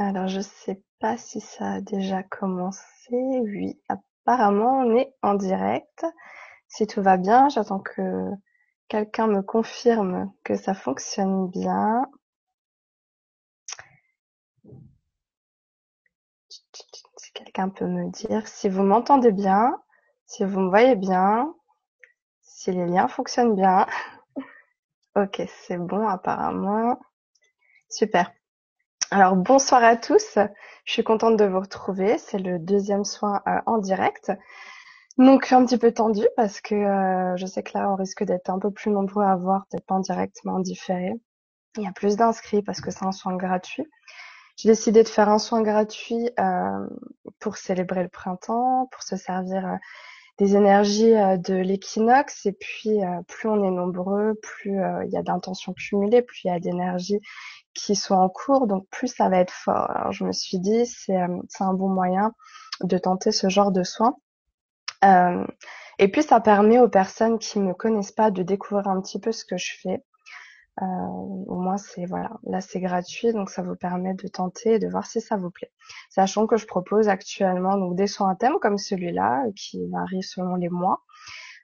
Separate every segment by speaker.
Speaker 1: Alors, je sais pas si ça a déjà commencé. Oui, apparemment, on est en direct. Si tout va bien, j'attends que quelqu'un me confirme que ça fonctionne bien. Si quelqu'un peut me dire si vous m'entendez bien, si vous me voyez bien, si les liens fonctionnent bien. Ok, c'est bon apparemment. Super. Alors bonsoir à tous, je suis contente de vous retrouver, c'est le deuxième soin euh, en direct. Donc un petit peu tendu parce que euh, je sais que là on risque d'être un peu plus nombreux à voir, peut-être pas en direct mais en différé. Il y a plus d'inscrits parce que c'est un soin gratuit. J'ai décidé de faire un soin gratuit euh, pour célébrer le printemps, pour se servir des énergies de l'équinoxe et puis plus on est nombreux, plus il y a d'intentions cumulées, plus il y a d'énergie qui sont en cours, donc plus ça va être fort. Alors je me suis dit c'est un bon moyen de tenter ce genre de soins. Euh, et puis ça permet aux personnes qui me connaissent pas de découvrir un petit peu ce que je fais. Euh, au moins c'est voilà, là c'est gratuit, donc ça vous permet de tenter et de voir si ça vous plaît. Sachant que je propose actuellement donc des soins à thème comme celui-là qui varient selon les mois.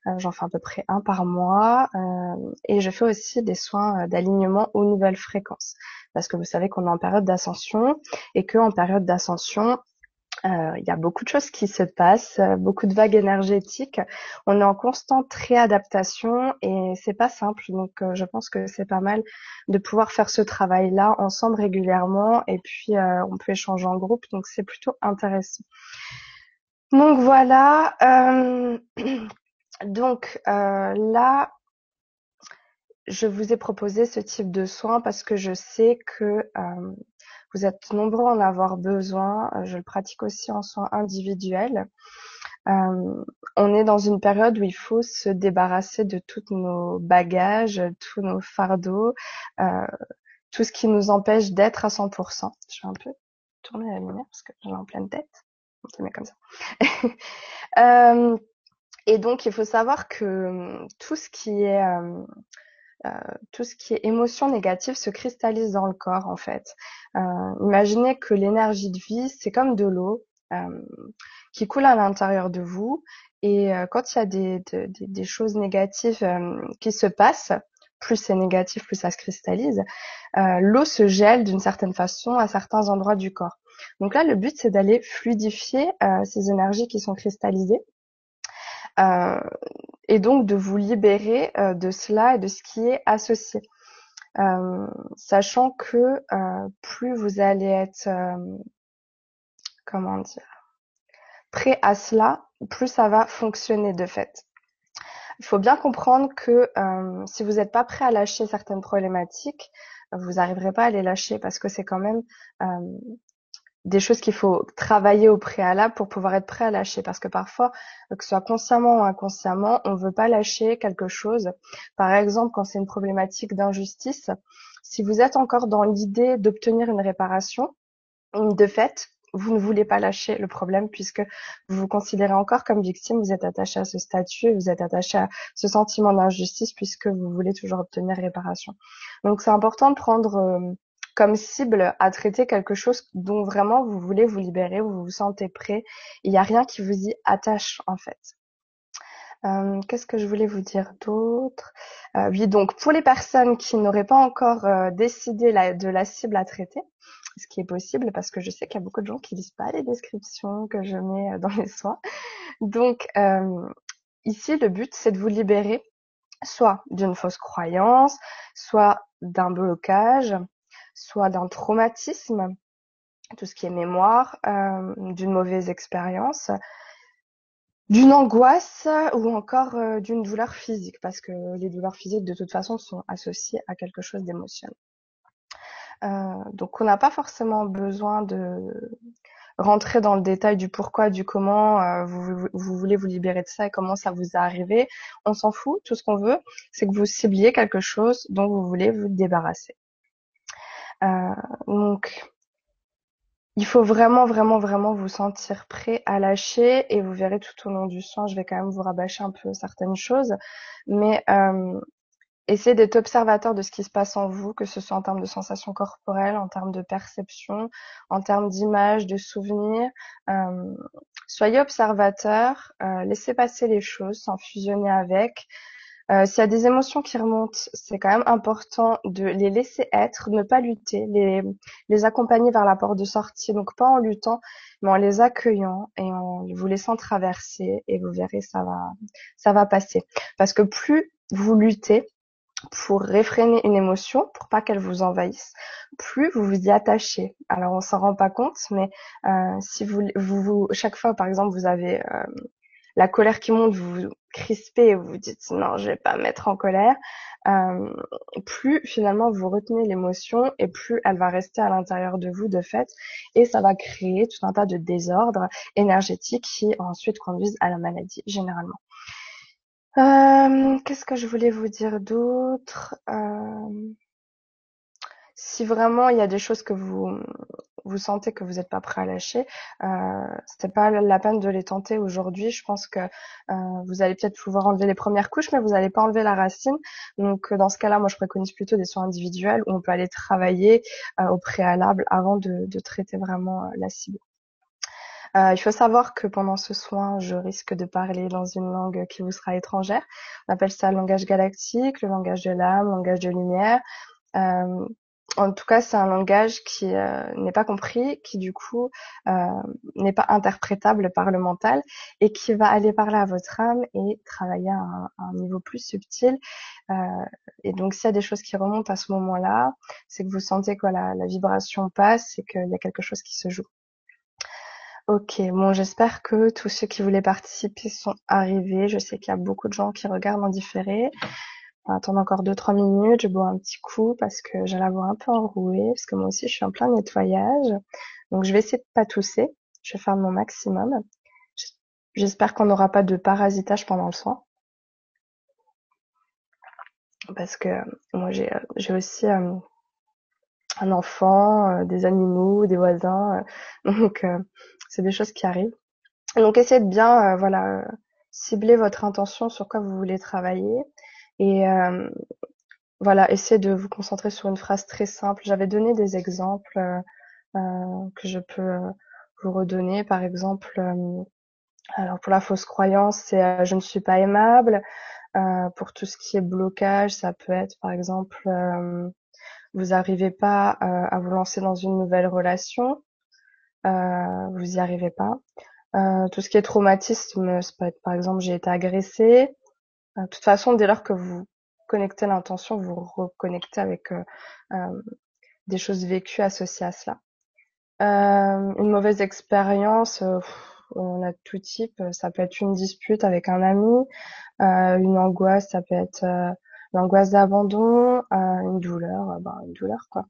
Speaker 1: Euh, j'en fais à peu près un par mois euh, et je fais aussi des soins euh, d'alignement aux nouvelles fréquences parce que vous savez qu'on est en période d'ascension et que en période d'ascension il y a beaucoup de choses qui se passent, beaucoup de vagues énergétiques. On est en constante réadaptation et c'est pas simple. Donc, je pense que c'est pas mal de pouvoir faire ce travail-là ensemble régulièrement et puis on peut échanger en groupe. Donc, c'est plutôt intéressant. Donc voilà. Donc euh, là, je vous ai proposé ce type de soins parce que je sais que euh, vous êtes nombreux à en avoir besoin. Je le pratique aussi en soins individuels. Euh, on est dans une période où il faut se débarrasser de tous nos bagages, tous nos fardeaux, tout ce qui nous empêche d'être à 100%. Je vais un peu tourner la lumière parce que j'ai en pleine tête. On se met comme ça. Et donc, il faut savoir que hum, tout ce qui est euh, euh, tout ce qui est émotion négative se cristallise dans le corps en fait. Euh, imaginez que l'énergie de vie, c'est comme de l'eau qui coule à l'intérieur de vous. Et quand il y a des, choses négatives qui se passent, plus c'est négatif, plus ça se cristallise, l'eau se gèle d'une certaine façon à certains endroits du corps. Donc là, le but, c'est d'aller fluidifier ces énergies qui sont cristallisées euh, et donc de vous libérer euh, de cela et de ce qui est associé. Euh, sachant que plus vous allez être, comment dire, prêt à cela, plus ça va fonctionner de fait. Il faut bien comprendre que si vous n'êtes pas prêt à lâcher certaines problématiques, vous n'arriverez pas à les lâcher parce que c'est quand même des choses qu'il faut travailler au préalable pour pouvoir être prêt à lâcher. Parce que parfois, que ce soit consciemment ou inconsciemment, on ne veut pas lâcher quelque chose. Par exemple, quand c'est une problématique d'injustice, si vous êtes encore dans l'idée d'obtenir une réparation, de fait, vous ne voulez pas lâcher le problème puisque vous vous considérez encore comme victime, vous êtes attaché à ce statut, vous êtes attaché à ce sentiment d'injustice puisque vous voulez toujours obtenir réparation. Donc c'est important de prendre euh, comme cible à traiter quelque chose dont vraiment vous voulez vous libérer, vous vous sentez prêt. Il n'y a rien qui vous y attache en fait. Euh, qu'est-ce que je voulais vous dire d'autre? Euh, Oui, donc pour les personnes qui n'auraient pas encore euh, décidé de la cible à traiter, ce qui est possible parce que je sais qu'il y a beaucoup de gens qui lisent pas les descriptions que je mets dans les soins. Donc ici, le but, c'est de vous libérer soit d'une fausse croyance, soit d'un blocage, soit d'un traumatisme, tout ce qui est mémoire, euh, d'une mauvaise expérience, d'une angoisse ou encore euh, d'une douleur physique, parce que les douleurs physiques de toute façon sont associées à quelque chose d'émotionnel. Euh, donc on n'a pas forcément besoin de rentrer dans le détail du pourquoi, du comment vous, vous, voulez vous libérer de ça et comment ça vous est arrivé. On s'en fout. Tout ce qu'on veut, c'est que vous cibliez quelque chose dont vous voulez vous débarrasser. Euh, donc, il faut vraiment, vraiment, vraiment vous sentir prêt à lâcher et vous verrez tout au long du soin, je vais quand même vous rabâcher un peu certaines choses, mais euh, essayez d'être observateur de ce qui se passe en vous, que ce soit en termes de sensations corporelles, en termes de perception, en termes d'images, de souvenirs. Euh, soyez observateur, euh, laissez passer les choses sans fusionner avec. Euh, S'il y a des émotions qui remontent, c'est quand même important de les laisser être, ne pas lutter, les, les accompagner vers la porte de sortie, donc pas en luttant, mais en les accueillant et en vous laissant traverser, et vous verrez, ça va, ça va passer. Parce que plus vous luttez, pour réfréner une émotion, pour pas qu'elle vous envahisse, plus vous vous y attachez. Alors on s'en rend pas compte, mais euh, si vous, vous, chaque fois par exemple vous avez euh, la colère qui monte, vous crispez et vous vous dites non je vais pas mettre en colère, euh, plus finalement vous retenez l'émotion et plus elle va rester à l'intérieur de vous de fait et ça va créer tout un tas de désordres énergétiques qui ensuite conduisent à la maladie généralement. Euh, qu'est-ce que je voulais vous dire d'autre? Euh, Si vraiment il y a des choses que vous vous sentez que vous n'êtes pas prêt à lâcher, euh, c'était pas la peine de les tenter aujourd'hui. Je pense que euh, vous allez peut-être pouvoir enlever les premières couches, mais vous n'allez pas enlever la racine. Donc dans ce cas-là, moi je préconise plutôt des soins individuels où on peut aller travailler au préalable avant de, de traiter vraiment la cible. Euh, il faut savoir que pendant ce soin, je risque de parler dans une langue qui vous sera étrangère. On appelle ça le langage galactique, le langage de l'âme, le langage de lumière. Euh, en tout cas, c'est un langage qui euh, n'est pas compris, qui du coup n'est pas interprétable par le mental et qui va aller parler à votre âme et travailler à un, niveau plus subtil. et donc, s'il y a des choses qui remontent à ce moment-là, c'est que vous sentez que la vibration passe et qu'il y a quelque chose qui se joue. Ok, bon, j'espère que tous ceux qui voulaient participer sont arrivés. Je sais qu'il y a beaucoup de gens qui regardent en différé. On va attendre encore 2-3 minutes. Je bois un petit coup parce que j'ai la voix un peu enrouée, parce que moi aussi je suis en plein nettoyage. Donc je vais essayer de pas tousser. Je vais faire mon maximum. J'espère qu'on n'aura pas de parasitage pendant le soin. Parce que moi j'ai aussi euh, un enfant, euh, des animaux, des voisins. Euh, donc c'est des choses qui arrivent. Donc essayez de bien euh, voilà cibler votre intention sur quoi vous voulez travailler et euh, voilà essayez de vous concentrer sur une phrase très simple. J'avais donné des exemples euh, que je peux vous redonner. Par exemple, alors pour la fausse croyance, c'est je ne suis pas aimable. pour tout ce qui est blocage, ça peut être par exemple vous n'arrivez pas à vous lancer dans une nouvelle relation. Euh, vous y arrivez pas. Euh, tout ce qui est traumatisme, ça peut être par exemple j'ai été agressé. Euh, de toute façon, dès lors que vous connectez l'intention, vous reconnectez avec des choses vécues associées à cela. une mauvaise expérience, on a tout type. Ça peut être une dispute avec un ami, une angoisse, ça peut être l'angoisse d'abandon, une douleur, ben, une douleur quoi.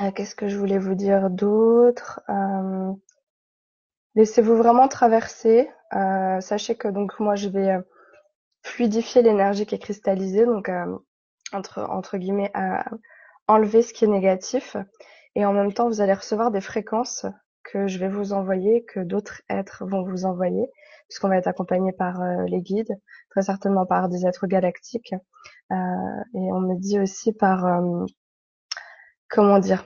Speaker 1: Euh, qu'est-ce que je voulais vous dire d'autre? Euh, Laissez-vous vraiment traverser. Euh, sachez que donc moi je vais fluidifier l'énergie qui est cristallisée, donc entre entre guillemets enlever ce qui est négatif, et en même temps vous allez recevoir des fréquences que je vais vous envoyer, que d'autres êtres vont vous envoyer, puisqu'on va être accompagné par les guides, très certainement par des êtres galactiques, et on me dit aussi par comment dire,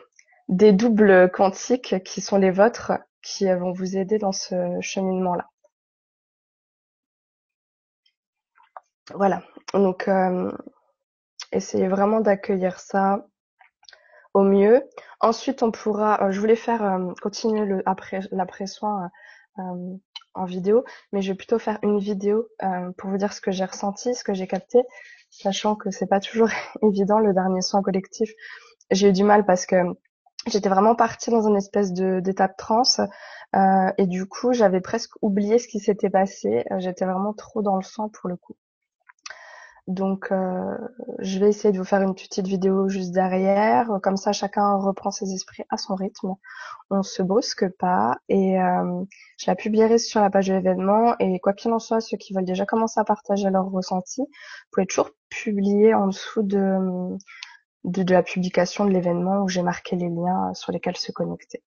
Speaker 1: des doubles quantiques qui sont les vôtres, qui vont vous aider dans ce cheminement-là. Voilà. Donc, euh, essayez vraiment d'accueillir ça au mieux. Ensuite, on pourra. Euh, je voulais faire euh, continuer le après l'après-soin en vidéo, mais je vais plutôt faire une vidéo pour vous dire ce que j'ai ressenti, ce que j'ai capté, sachant que c'est pas toujours évident le dernier soin collectif j'ai eu du mal parce que j'étais vraiment partie dans une espèce de d'état de transe euh, et du coup j'avais presque oublié ce qui s'était passé. J'étais vraiment trop dans le sang pour le coup. Donc euh, je vais essayer de vous faire une petite vidéo juste derrière, comme ça chacun reprend ses esprits à son rythme. On se brusque pas et euh, je la publierai sur la page de l'événement et quoi qu'il en soit, ceux qui veulent déjà commencer à partager leur ressenti, vous pouvez toujours publier en dessous de de, la publication de l'événement où j'ai marqué les liens sur lesquels se connecter.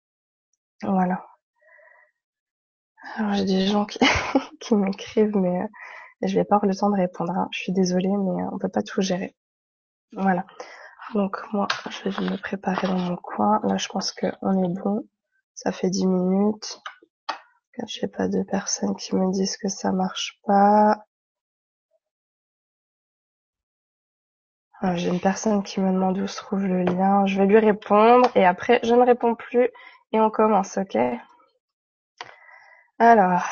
Speaker 1: Voilà. Alors j'ai des gens qui, m'écrivent, mais euh, je vais pas avoir le temps de répondre. hein. Je suis désolée, mais on peut pas tout gérer. Voilà. Donc moi, je vais me préparer dans mon coin. Là, je pense qu'on est bon. Ça fait 10 minutes. Je n'ai pas de personnes qui me disent que ça marche pas. Ah, j'ai une personne qui me demande où se trouve le lien. Je vais lui répondre et après je ne réponds plus et on commence, ok? Alors,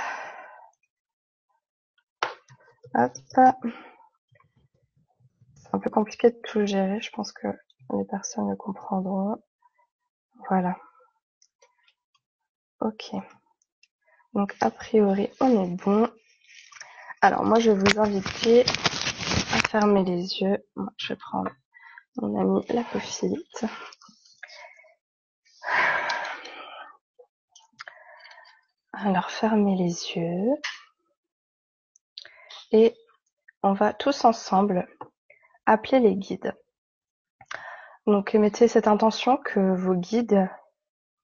Speaker 1: hop. C'est un peu compliqué de tout gérer. Je pense que les personnes le comprendront. Voilà. Ok. Donc a priori on est bon. Alors moi je vais vous inviter fermer les yeux. je vais prendre mon ami la cophilite. Alors fermez les yeux et on va tous ensemble appeler les guides. Donc mettez cette intention que vos guides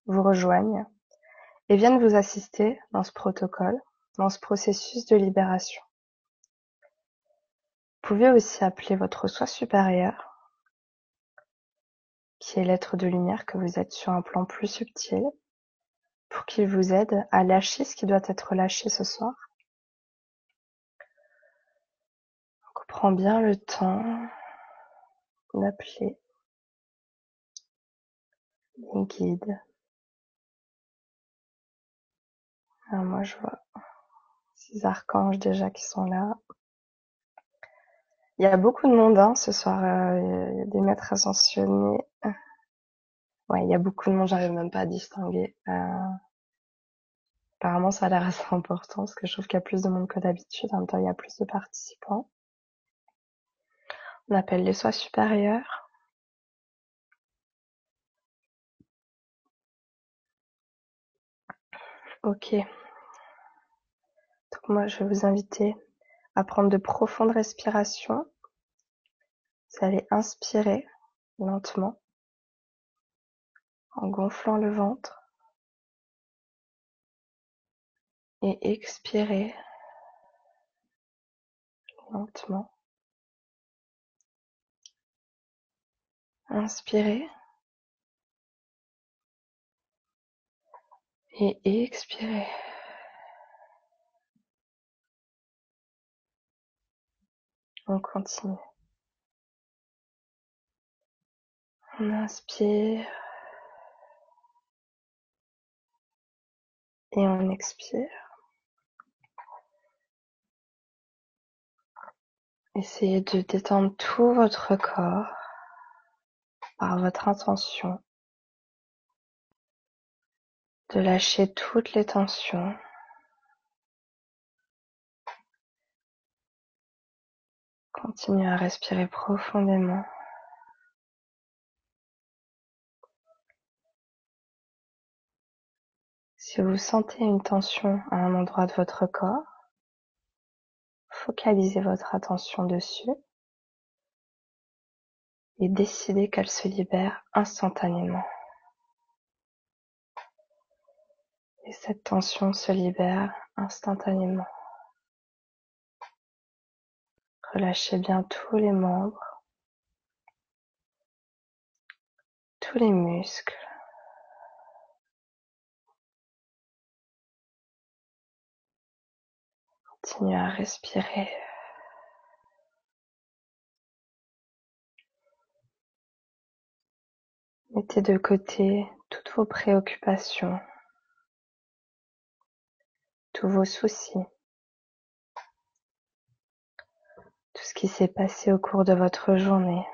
Speaker 1: vous rejoignent et viennent vous assister dans ce protocole, dans ce processus de libération. Vous pouvez aussi appeler votre soi supérieur, qui est l'être de lumière que vous êtes sur un plan plus subtil, pour qu'il vous aide à lâcher ce qui doit être lâché ce soir. Donc, on prend bien le temps d'appeler les guides. Alors moi je vois six archanges déjà qui sont là. Il y a beaucoup de monde hein, ce soir, euh, il y a des maîtres ascensionnés. Ouais, il y a beaucoup de monde, j'arrive même pas à distinguer. Euh, apparemment ça a l'air assez important parce que je trouve qu'il y a plus de monde que d'habitude, en même temps il y a plus de participants. On appelle les soins supérieurs. Ok. Donc moi, je vais vous inviter à prendre de profondes respirations. Vous allez inspirer lentement en gonflant le ventre et expirer lentement. Inspirez et expirez. On continue. On inspire et on expire. Essayez de détendre tout votre corps par votre intention, de lâcher toutes les tensions Continuez à respirer profondément. Si vous sentez une tension à un endroit de votre corps, focalisez votre attention dessus et décidez qu'elle se libère instantanément. Et cette tension se libère instantanément. Relâchez bien tous les membres, tous les muscles. Continuez à respirer. Mettez de côté toutes vos préoccupations, tous vos soucis. tout ce qui s'est passé au cours de votre journée.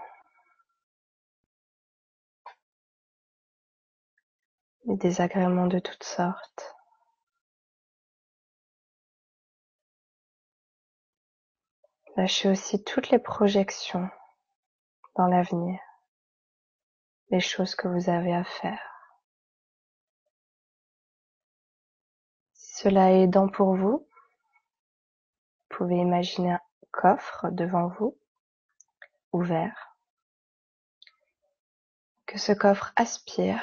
Speaker 1: Les désagréments de toutes sortes. Lâchez aussi toutes les projections dans l'avenir, les choses que vous avez à faire. Si cela est aidant pour vous, vous pouvez imaginer coffre devant vous, ouvert, que ce coffre aspire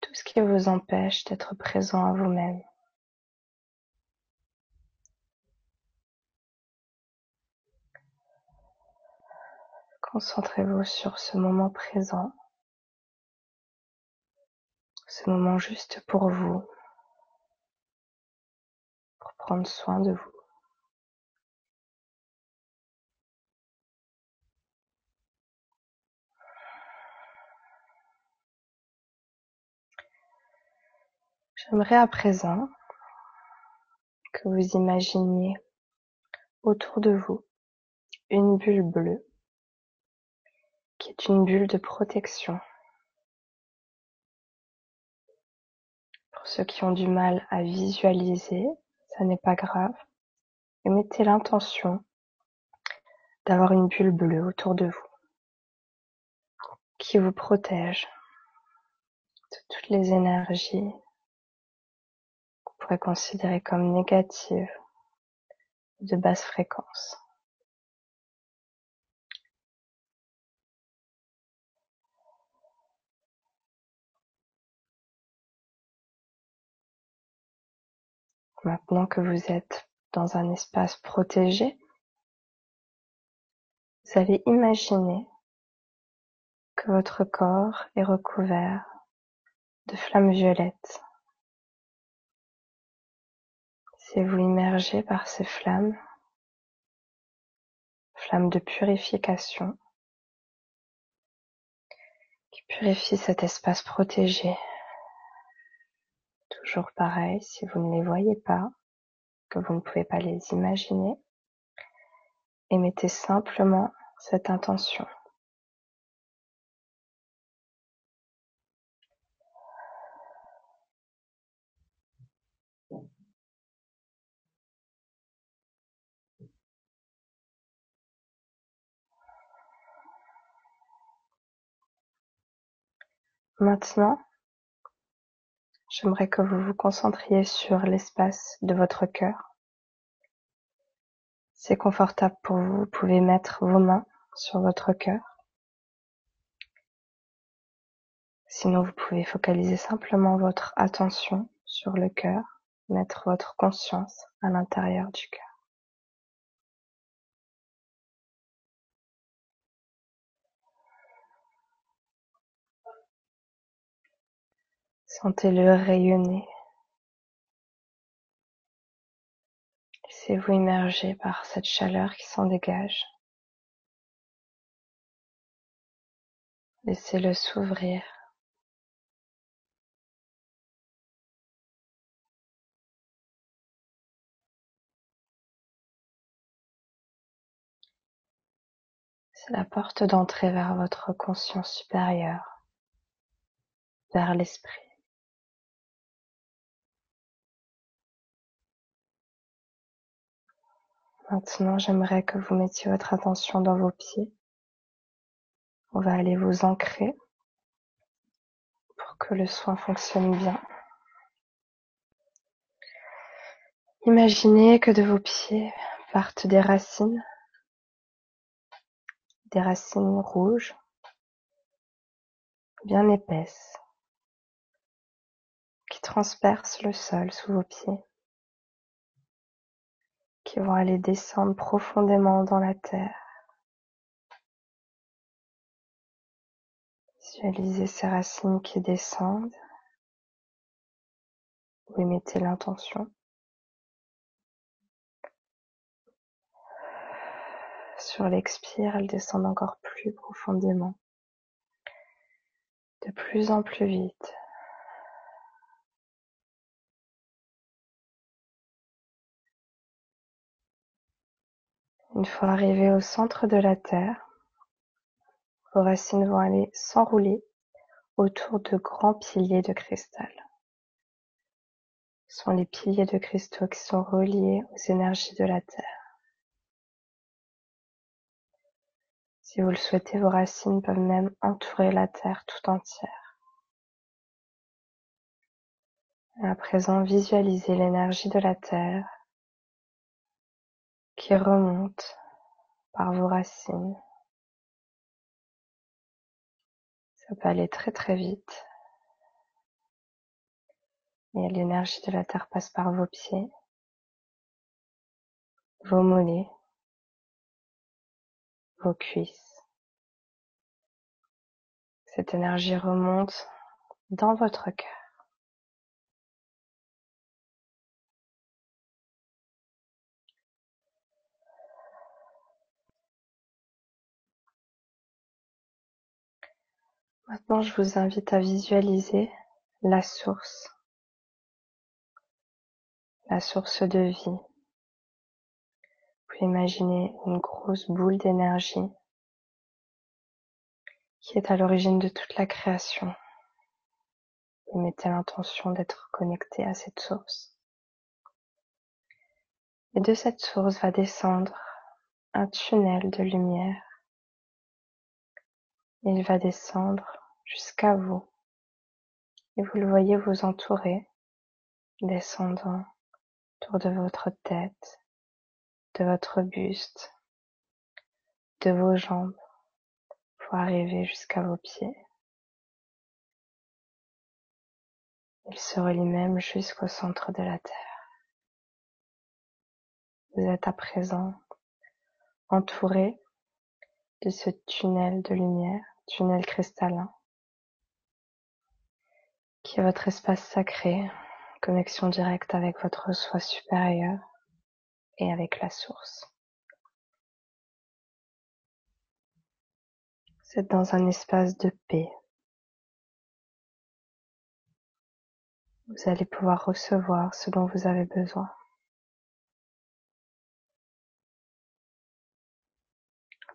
Speaker 1: tout ce qui vous empêche d'être présent à vous-même. Concentrez-vous sur ce moment présent, ce moment juste pour vous, pour prendre soin de vous. J'aimerais à présent que vous imaginiez autour de vous une bulle bleue qui est une bulle de protection. Pour ceux qui ont du mal à visualiser, ça n'est pas grave. Et mettez l'intention d'avoir une bulle bleue autour de vous qui vous protège de toutes les énergies pourrait considérer comme négative de basse fréquence. Maintenant que vous êtes dans un espace protégé, vous allez imaginer que votre corps est recouvert de flammes violettes. Si vous immergez par ces flammes, flammes de purification, qui purifient cet espace protégé. Toujours pareil, si vous ne les voyez pas, que vous ne pouvez pas les imaginer, émettez simplement cette intention. Maintenant, j'aimerais que vous vous concentriez sur l'espace de votre cœur. C'est confortable pour vous, vous pouvez mettre vos mains sur votre cœur. Sinon, vous pouvez focaliser simplement votre attention sur le cœur, mettre votre conscience à l'intérieur du cœur. Sentez-le rayonner. Laissez-vous immerger par cette chaleur qui s'en dégage. Laissez-le s'ouvrir. C'est la porte d'entrée vers votre conscience supérieure, vers l'esprit. Maintenant, j'aimerais que vous mettiez votre attention dans vos pieds. On va aller vous ancrer pour que le soin fonctionne bien. Imaginez que de vos pieds partent des racines, des racines rouges, bien épaisses, qui transpercent le sol sous vos pieds qui vont aller descendre profondément dans la terre. Visualisez ces racines qui descendent. Vous mettez l'intention. Sur l'expire, elles descendent encore plus profondément, de plus en plus vite. Une fois arrivés au centre de la Terre, vos racines vont aller s'enrouler autour de grands piliers de cristal. Ce sont les piliers de cristaux qui sont reliés aux énergies de la Terre. Si vous le souhaitez, vos racines peuvent même entourer la Terre tout entière. à présent, visualisez l'énergie de la Terre qui remonte par vos racines. Ça peut aller très très vite. Et l'énergie de la terre passe par vos pieds, vos mollets, vos cuisses, Cette énergie remonte dans votre cœur. Maintenant, je vous invite à visualiser la source, la source de vie. Vous pouvez imaginer une grosse boule d'énergie qui est à l'origine de toute la création. Et mettez l'intention d'être connecté à cette source. Et de cette source va descendre un tunnel de lumière. Il va descendre jusqu'à vous. Et vous le voyez vous entourer, descendant autour de votre tête, de votre buste, de vos jambes, pour arriver jusqu'à vos pieds. Il se relie même jusqu'au centre de la Terre. Vous êtes à présent entouré de ce tunnel de lumière, tunnel cristallin, qui est votre espace sacré, connexion directe avec votre soi supérieur et avec la source. Êtes dans un espace de paix. Vous allez pouvoir recevoir ce dont vous avez besoin.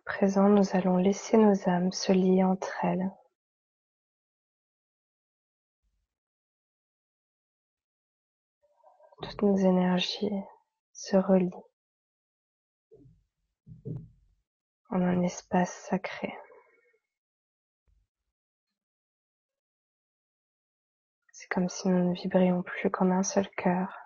Speaker 1: Présent, nous allons laisser nos âmes se lier entre elles toutes nos énergies se relient en un espace sacré. C'est comme si nous ne vibrions plus comme un seul cœur.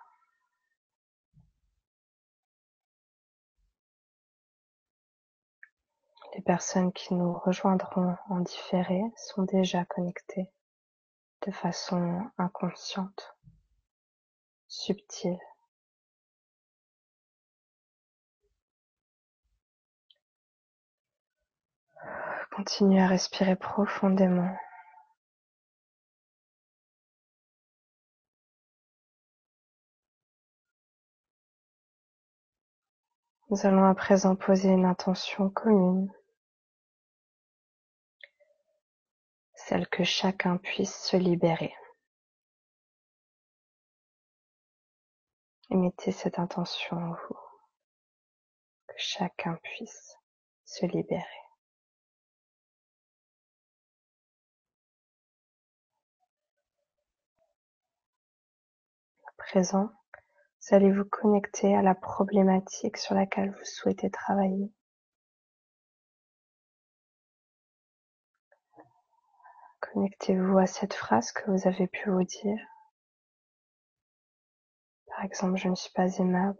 Speaker 1: Les personnes qui nous rejoindront en différé sont déjà connectées de façon inconsciente subtil Continuez à respirer profondément. Nous allons à présent poser une intention commune, celle que chacun puisse se libérer. mettez cette intention en vous, que chacun puisse se libérer. À présent, vous allez vous connecter à la problématique sur laquelle vous souhaitez travailler. Connectez-vous à cette phrase que vous avez pu vous dire. Par exemple, je ne suis pas aimable,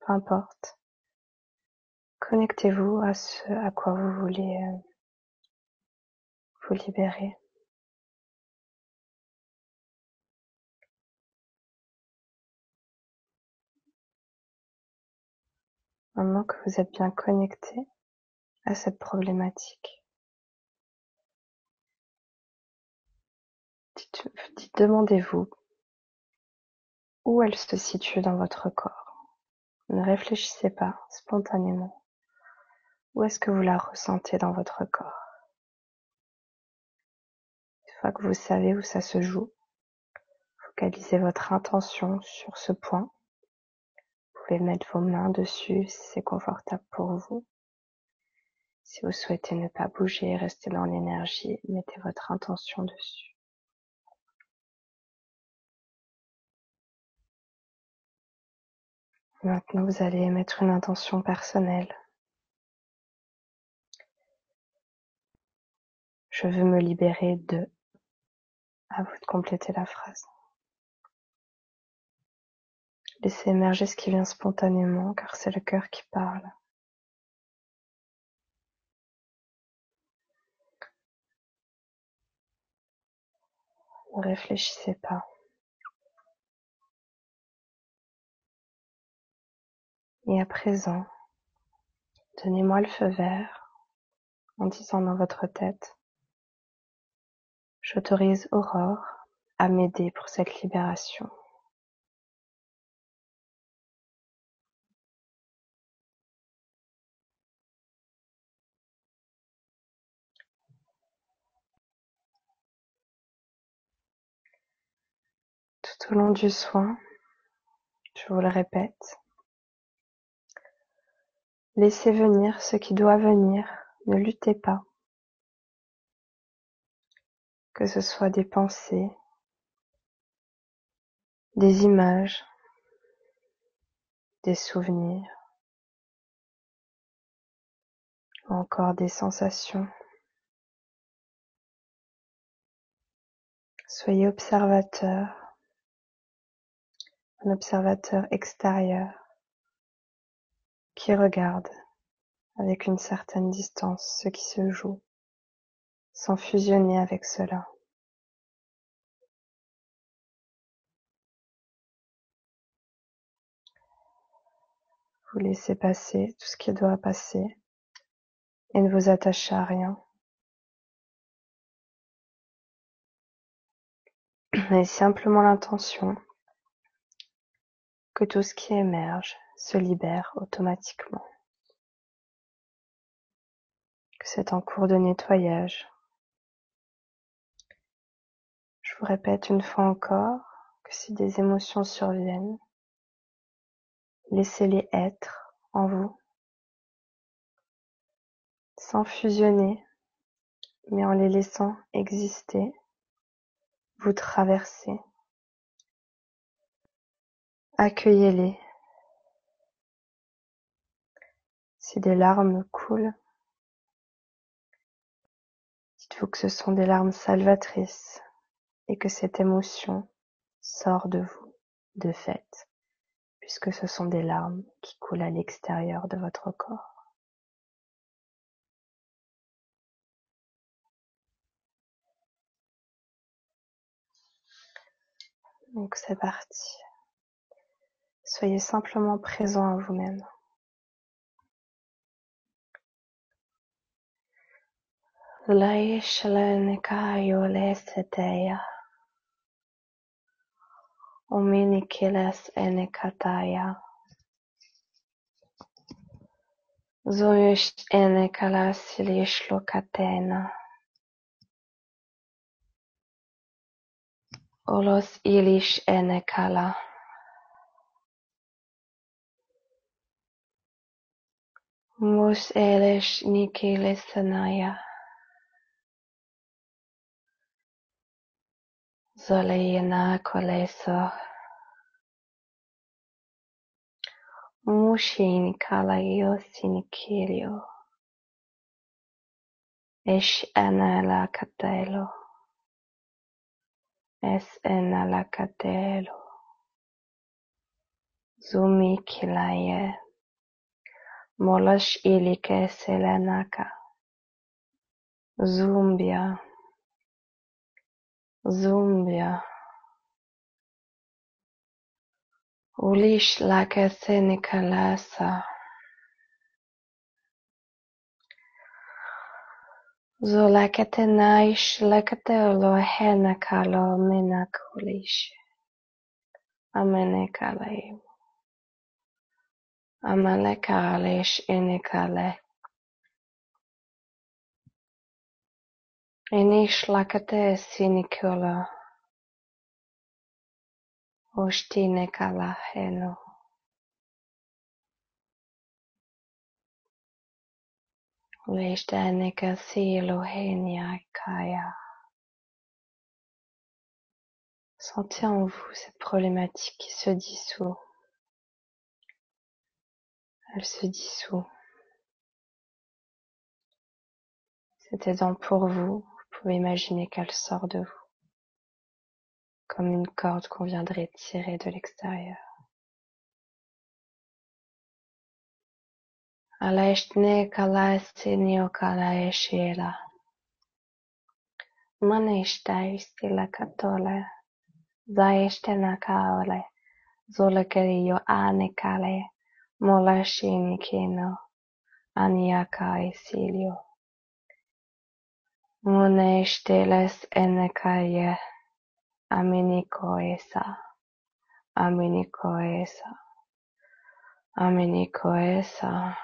Speaker 1: peu importe. Connectez-vous à ce à quoi vous voulez euh, vous libérer. Maintenant que vous êtes bien connecté à cette problématique, demandez-vous où elle se situe dans votre corps. Ne réfléchissez pas spontanément. Où est-ce que vous la ressentez dans votre corps? Une fois que vous savez où ça se joue, focalisez votre intention sur ce point. Vous pouvez mettre vos mains dessus si c'est confortable pour vous. Si vous souhaitez ne pas bouger et rester dans l'énergie, mettez votre intention dessus. Maintenant, vous allez mettre une intention personnelle. Je veux me libérer de. À vous de compléter la phrase. Laissez émerger ce qui vient spontanément, car c'est le cœur qui parle. Ne réfléchissez pas. Et à présent, donnez-moi le feu vert en disant dans votre tête J'autorise Aurore à m'aider pour cette libération. Tout au long du soin, je vous le répète, laissez venir ce qui doit venir, ne luttez pas. Que ce soit des pensées, des images, des souvenirs, ou encore des sensations. Soyez observateur, un observateur extérieur qui regarde avec une certaine distance ce qui se joue, sans fusionner avec cela. Vous laissez passer tout ce qui doit passer et ne vous attachez à rien. Et simplement l'intention que tout ce qui émerge se libère automatiquement. Que c'est en cours de nettoyage. Je vous répète une fois encore que si des émotions surviennent, laissez-les être en vous, sans fusionner, mais en les laissant exister, vous traversez. Accueillez-les. Si des larmes coulent, dites-vous que ce sont des larmes salvatrices et que cette émotion sort de vous de fait, puisque ce sont des larmes qui coulent à l'extérieur de votre corps. Donc c'est parti. Soyez simplement présent à vous-même. La iselenikāju lēsēdēja, un minikiles enekatāja. Zujus enekalas lišlukatēna. Olos ilish enekala. Mus elish nikilesanaya. zalejena kolesa. Mushin kalayo sinikilio. Ish enela katelo. Es enela katelo. Zumi kilaye. Molash ilike selenaka. Zumbia. Zumbia ulishlake Nikalasa Zolekete naish lekete lo henekalo menakulish. Amenekaleim. Amalekales enekale lakate sinikula. Ushtinekala heno. Lishtanika silo kaya. Sentez en vous cette problématique qui se dissout. Elle se dissout. C'est aidant pour vous. Vous pouvez imaginer qu'elle sort de vous. Comme une corde qu'on viendrait tirer de l'extérieur. Aleștne kalaestinio kalaeșiela. Maneștai stila katole. Zaeștena kaole. Zolekeriyo anekale. Molashini kino. Aniaka esilio. Monesteles enekaye aminikoesa, aminikoesa, aminikoesa.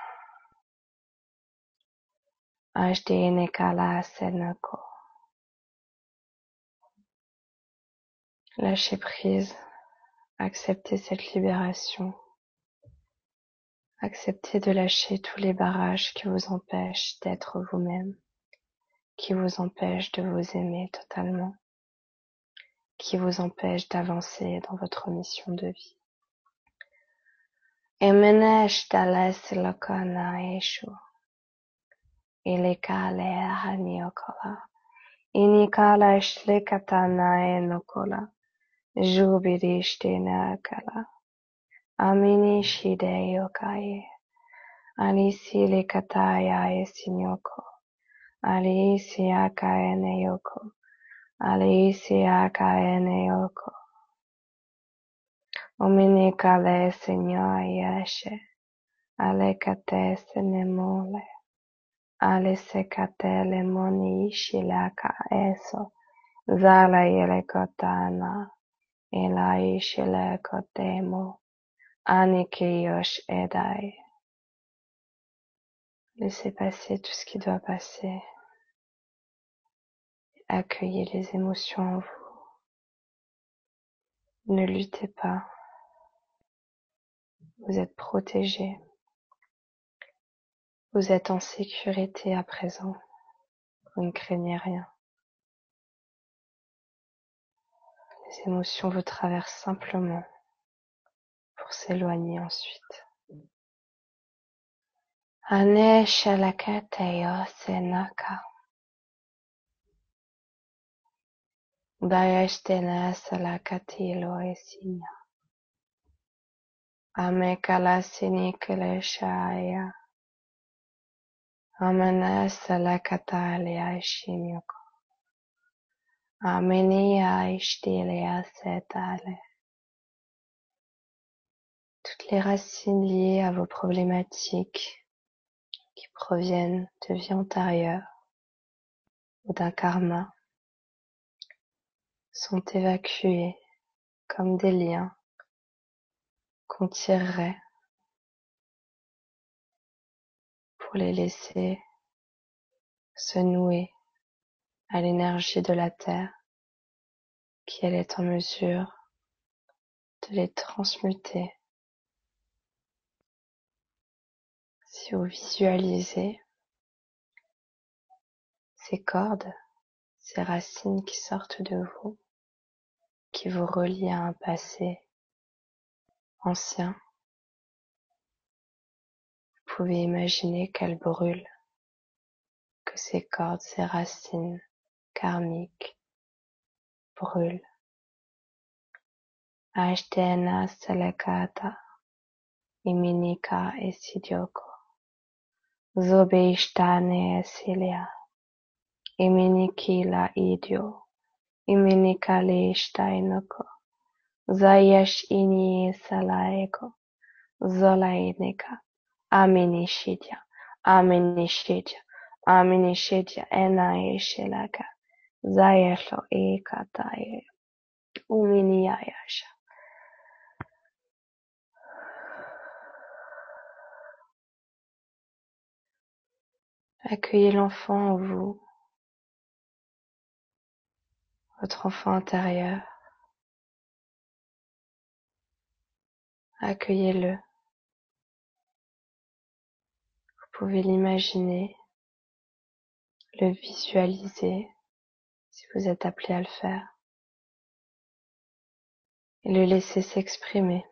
Speaker 1: Ashtenekala seneko. Lâchez prise, acceptez cette libération. Acceptez de lâcher tous les barrages qui vous empêchent d'être vous-même, qui vous empêchent de vous aimer totalement, qui vous empêchent d'avancer dans votre mission de vie. Emenesh dales lokana eshu. Ilekale haniokola. Inikala shlekatana enokola. Jubirishtenakala. Amini shide yokaye. Alisi lekataya esinyoko. Alisi akaene Aliisia Kainejoko, Aliisia Kainejoko. Ominikale Señor Yeshe, Alekate Senemole, Alisekate Lemoni Ishilaka Eso, Zala Yelekotana, Ela Ishilekotemo, Aniki Yosh Edai. Laissez passer tout ce qui doit passer. Accueillez les émotions en vous. Ne luttez pas. Vous êtes protégé. Vous êtes en sécurité à présent. Vous ne craignez rien. Les émotions vous traversent simplement pour s'éloigner ensuite. Ane shalakateyo senaka. Dayashtena salakatilo esinya. Amekala sinikele shaya. Amana salakatalia shinyoko. Amenia ishtilia setale. Toutes les racines liées à vos problématiques proviennent de vie antérieure ou d'un karma sont évacuées comme des liens qu'on tirerait pour les laisser se nouer à l'énergie de la terre qui elle est en mesure de les transmuter. Si vous visualisez ces cordes, ces racines qui sortent de vous, qui vous relient à un passé ancien, vous pouvez imaginer qu'elles brûlent, que ces cordes, ces racines karmiques brûlent. Ashtena Salakata Iminika Esidioko Zobeishtane Esilia Iminikila Idio Iminikale Steinoko Zayash Ini Salaeko. Zolainika Aminishidya Aminishidya Aminishidya Enaishilaka Zayasho Ekataye Uminiyayasha Accueillez l'enfant en vous, votre enfant intérieur. Accueillez-le. Vous pouvez l'imaginer, le visualiser si vous êtes appelé à le faire et le laisser s'exprimer.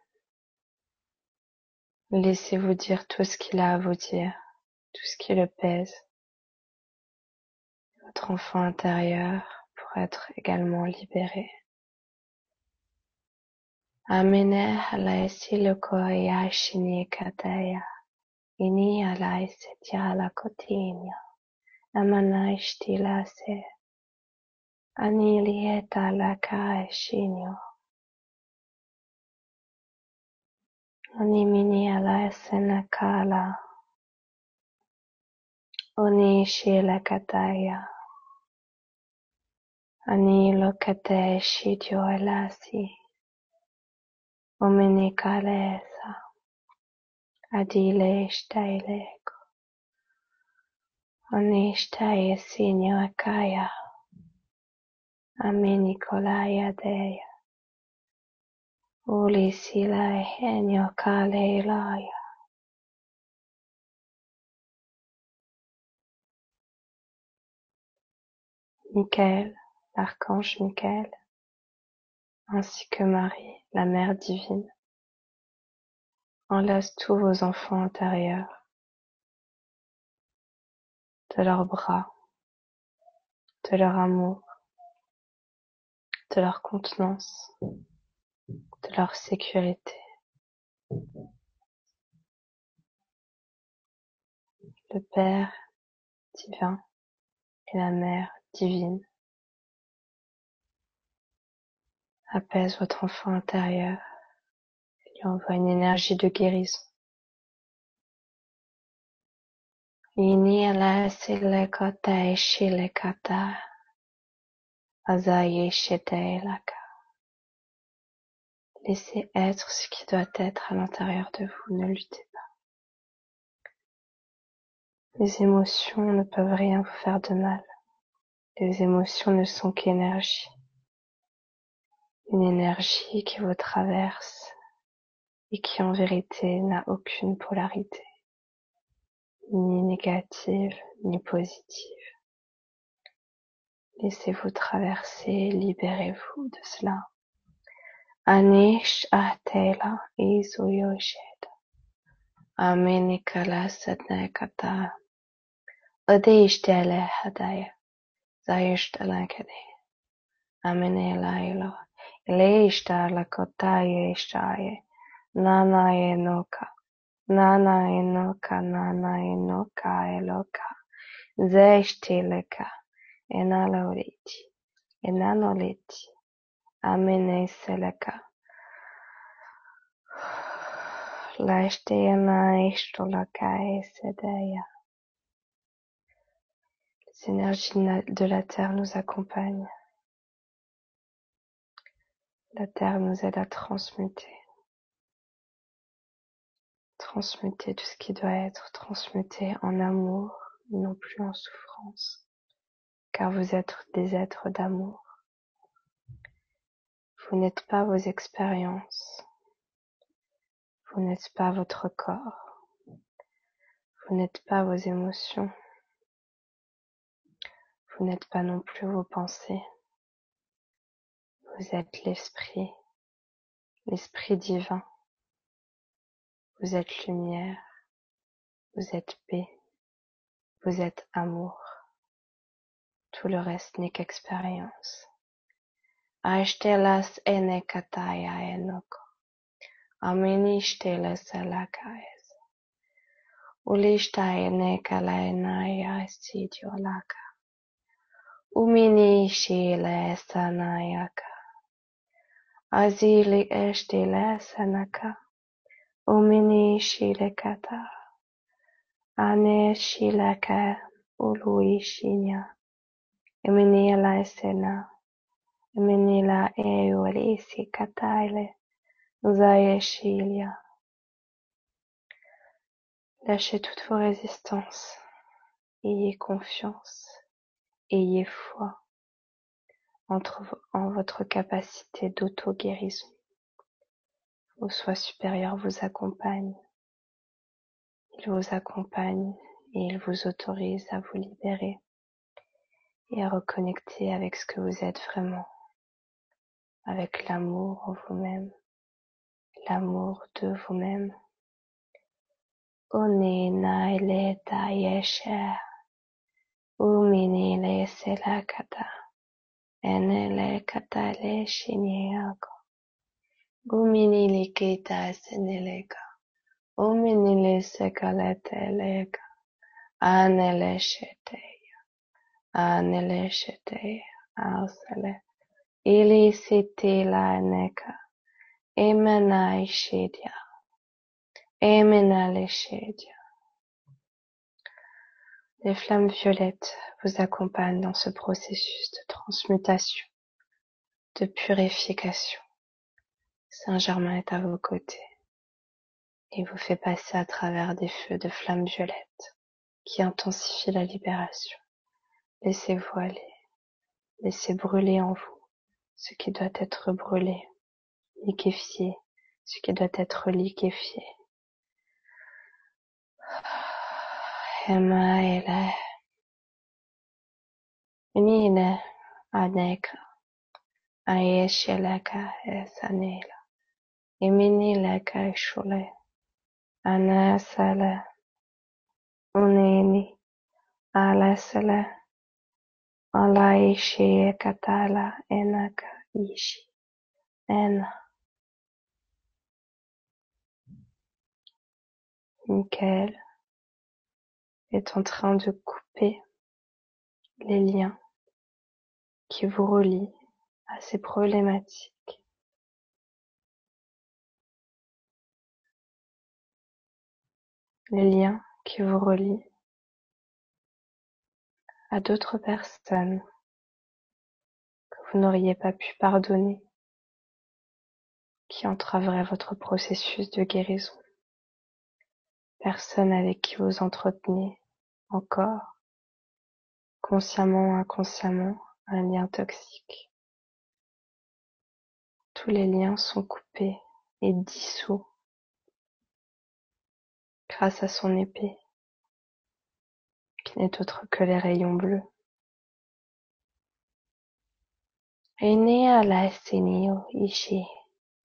Speaker 1: Laissez-vous dire tout ce qu'il a à vous dire, tout ce qui le pèse. Votre enfant intérieur pour être également libéré. Amene halaisi loko yashini kataya. Ini halaisi tiala kotinya. Amana ishtila se. Anilieta la kaeshinyo. Onimini ala senakala. Oni shila kataya. anilocatesci tioelasi, omenicalesa, adileisteileko, onisteisinioakaia, aminicolaia deia, kale ilaya Michele l'archange Michael, ainsi que Marie, la Mère divine, enlace tous vos enfants intérieurs de leurs bras, de leur amour, de leur contenance, de leur sécurité. Le Père divin et la Mère divine apaise votre enfant intérieur et lui envoie une énergie de guérison. Laissez être ce qui doit être à l'intérieur de vous, ne luttez pas. Les émotions ne peuvent rien vous faire de mal. Les émotions ne sont qu'énergie. Une énergie qui vous traverse et qui en vérité n'a aucune polarité, ni négative ni positive. Laissez-vous traverser, libérez-vous de cela. Anish atela izuyoshed. Aminikala satnekata. Adishtele hadaya. Zayishtalankade. Aminelaila. Ileishtala kotaye ishtaye. Nana enoka. Nana enoka nana enoka eloka. Zeshtileka. Enaloriti. Enanoliti. Amene seleka. Lashtiana ishtolaka esedeya. Les énergies de la terre nous accompagnent. La terre nous aide à transmuter. Transmuter tout ce qui doit être transmuté en amour, non plus en souffrance. Car vous êtes des êtres d'amour. Vous n'êtes pas vos expériences. Vous n'êtes pas votre corps. Vous n'êtes pas vos émotions. Vous n'êtes pas non plus vos pensées. Vous êtes l'esprit, l'esprit divin. Vous êtes lumière. Vous êtes paix. Vous êtes amour. Tout le reste n'est qu'expérience. Aishtelas ene kataya enoko. Aminishtelas alakaes. Ulishta ene kalaenaya sidiolaka. Umini shile sanayaka. Azili eshtile sanaka. Umini shile kata. Ane shilaka ului shinya. Emini la esena. Emini la eulisi kataile. Zayeshilia. Lâchez toutes vos résistances. Ayez confiance. Ayez foi en votre capacité d'auto-guérison. Vos soins supérieurs vous accompagnent. Ils vous accompagnent et ils vous autorisent à vous libérer et à reconnecter avec ce que vous êtes vraiment, avec l'amour en vous-même, l'amour de vous-même. Enelekatale shineako, guminilikita Anele sheteya. Anele sheteya. ausele, ilisitilainneka, imenaišidja, imenališidja. Les flammes violettes vous accompagnent dans ce processus de transmutation. de purification. Saint-Germain est à vos côtés et vous fait passer à travers des feux de flammes violettes qui intensifient la libération. Laissez-vous aller, laissez brûler en vous ce qui doit être brûlé, liquéfié ce qui doit être liquéfié. Kemaile. Nina aneka aiyesheleka esanela. Iminileka shule. Anasala uneni alasala alaishiekatala enaka ishi ena. Nickel. Est en train de couper les liens qui vous relient à ces problématiques. Les liens qui vous relient à d'autres personnes que vous n'auriez pas pu pardonner, qui entraveraient votre processus de guérison. Personnes avec qui vous entretenez encore, consciemment ou inconsciemment, un lien toxique. Tous les liens sont coupés et dissous grâce à son épée, qui n'est autre que les rayons bleus. Enea ishi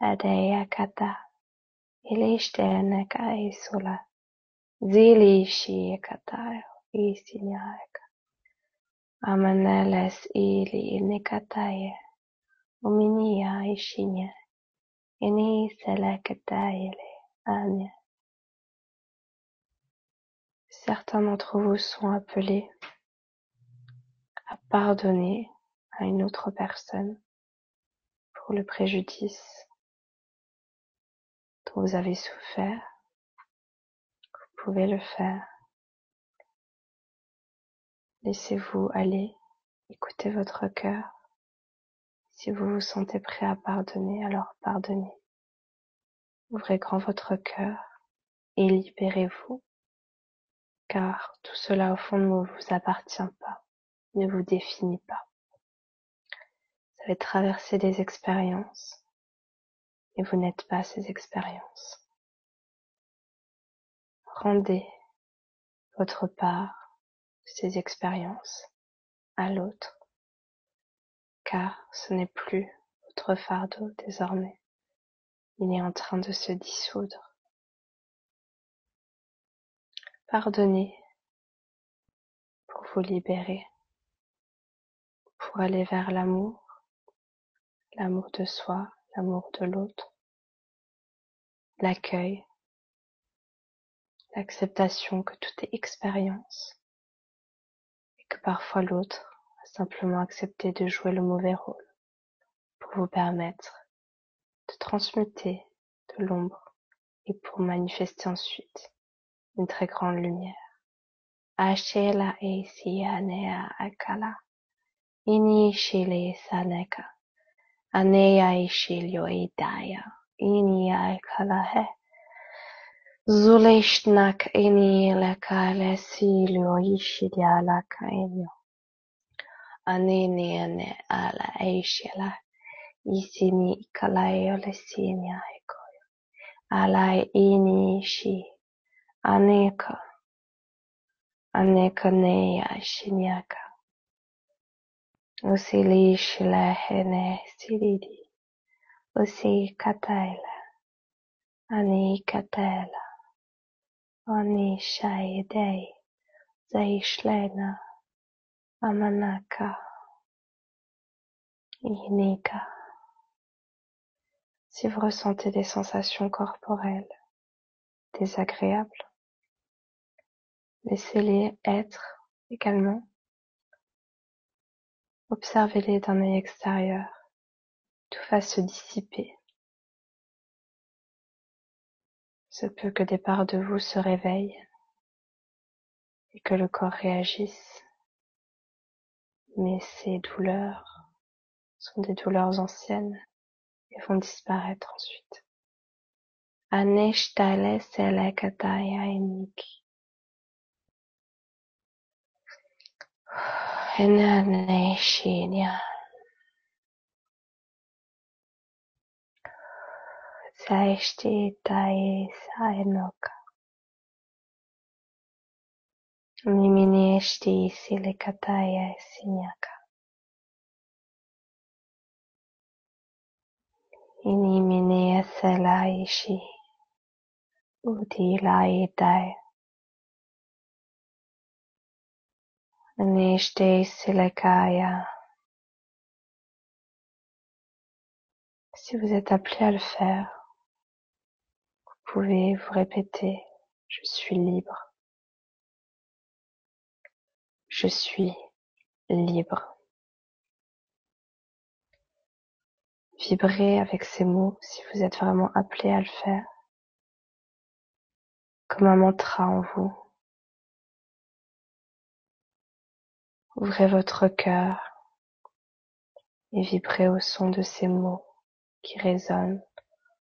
Speaker 1: adeya kata ilishteneka isula zili shi katayo isinyaka amanales ili nikataye uminia ishinya ini selekatayele anya Certains d'entre vous sont appelés à pardonner à une autre personne pour le préjudice dont vous avez souffert. Pouvez le faire. Laissez-vous aller, écoutez votre cœur. Si vous vous sentez prêt à pardonner, alors pardonnez. Ouvrez grand votre cœur et libérez-vous car tout cela au fond ne vous appartient pas, ne vous définit pas. Vous avez traversé des expériences et vous n'êtes pas ces expériences. Rendez votre part de ces expériences à l'autre, car ce n'est plus votre fardeau désormais. Il est en train de se dissoudre. Pardonnez pour vous libérer, pour aller vers l'amour, l'amour de soi, l'amour de l'autre, l'accueil, l'acceptation que tout est expérience et que parfois l'autre a simplement accepté de jouer le mauvais rôle pour vous permettre de transmuter de l'ombre et pour manifester ensuite une très grande lumière. Ashela e sianea akala. Saneka. He. Zulejsznak énekelő szülőisérealeként anyanyja aneka, aneka kalajolszínjáikor alá énési anéka anéka nejásnyáka uszilésülehene sziridi uszikatájla anékatájla Si vous ressentez des sensations corporelles désagréables, Laissez-les être également. Observez-les d'un œil extérieur. Tout va se dissiper. Ce peut que des parts de vous se réveillent et que le corps réagisse. Mais ces douleurs sont des douleurs anciennes et vont disparaître ensuite. Saishti tae saenoka. Nimineshti silikataya sinyaka. Inimine selaishi. Udilaitai. Nishte silekaya. Si vous êtes appelé à le faire, pouvez vous répéter, je suis libre. Je suis libre. Vibrez avec ces mots si vous êtes vraiment appelé à le faire, comme un mantra en vous. Ouvrez votre cœur et vibrez au son de ces mots qui résonnent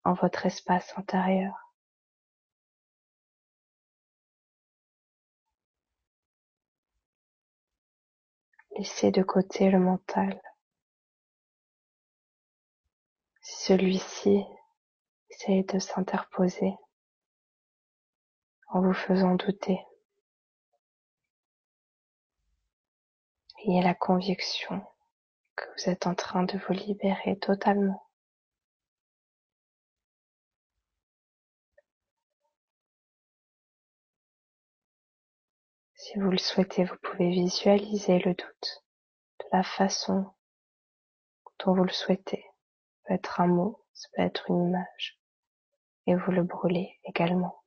Speaker 1: en votre espace intérieur. Laissez de côté le mental. Celui-ci essaye de s'interposer en vous faisant douter, ayez la conviction que vous êtes en train de vous libérer totalement. Si vous le souhaitez, vous pouvez visualiser le doute de la façon dont vous le souhaitez. Ça peut être un mot, ça peut être une image. Et vous le brûlez également.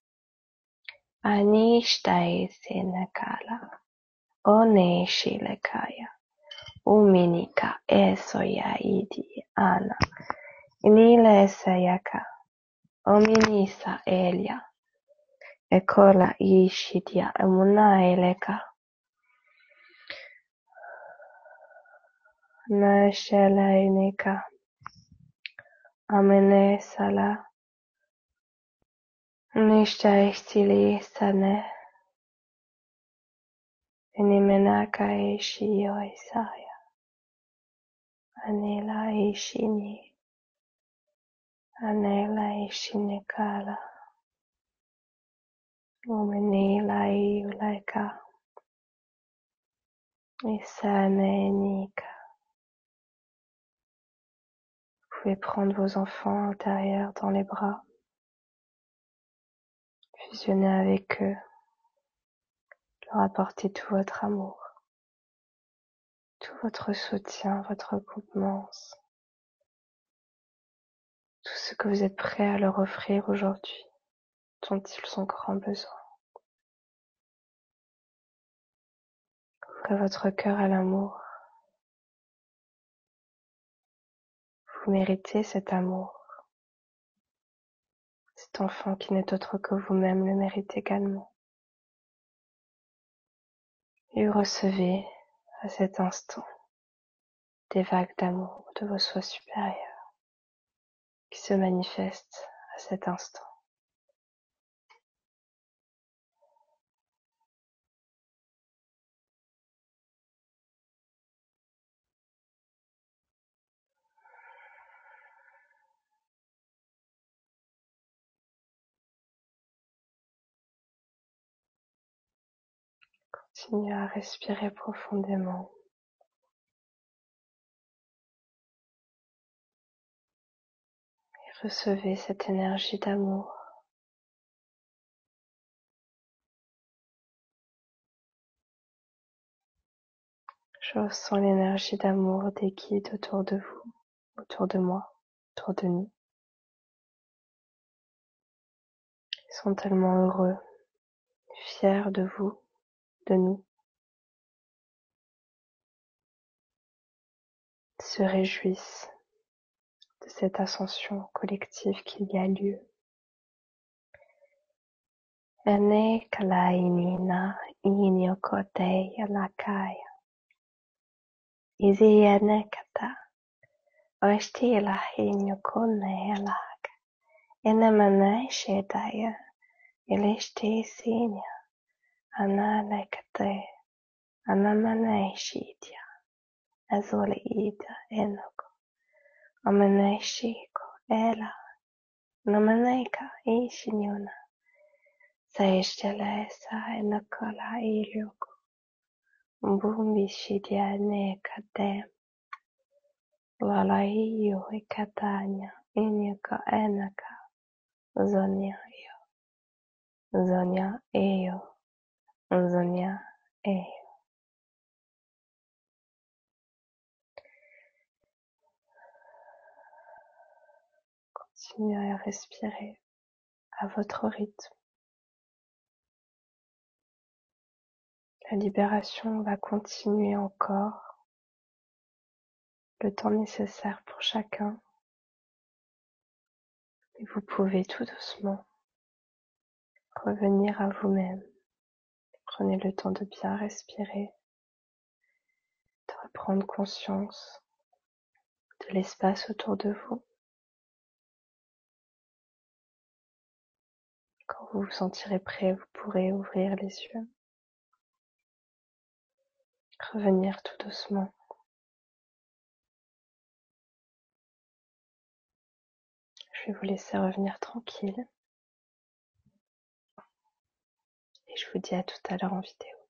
Speaker 1: ekola yishilya munaeleka nasheleneka amenesala nishtaistiliisane inimenaka yeshiyo isaya anela yeshinyi anela yeshinekala Vous pouvez prendre vos enfants intérieurs dans les bras. Fusionner avec eux. Leur apporter tout votre amour. Tout votre soutien, votre contenance. Tout ce que vous êtes prêt à leur offrir aujourd'hui, dont ils ont grand besoin. Ouvrez votre cœur à l'amour. Vous méritez cet amour. Cet enfant qui n'est autre que vous-même le mérite également. Et recevez à cet instant des vagues d'amour de vos soins supérieurs qui se manifestent à cet instant. Continuez à respirer profondément. Et recevez cette énergie d'amour. Je ressens l'énergie d'amour des guides autour de vous, autour de moi, autour de nous. Ils sont tellement heureux, fiers de vous, de nous. Se réjouissent de cette ascension collective qu'il y a lieu. Ene kalainina inyokote yalakaya. Anamnesia ezolida enoko ameneshiko ela nameneika ishinyona saishtelaesa enokola ilyoko mbumbishidia nekadem lalaiyo ikatanya inyoko enaka zonyayo zonyaeyo Eyo. Continuez à respirer à votre rythme. La libération va continuer encore le temps nécessaire pour chacun. Et vous pouvez tout doucement revenir à vous-même. Prenez le temps de bien respirer, de reprendre conscience de l'espace autour de vous. Quand vous vous sentirez prêt, vous pourrez ouvrir les yeux. Revenir tout doucement. Je vais vous laisser revenir tranquille. Et je vous dis à tout à l'heure en vidéo.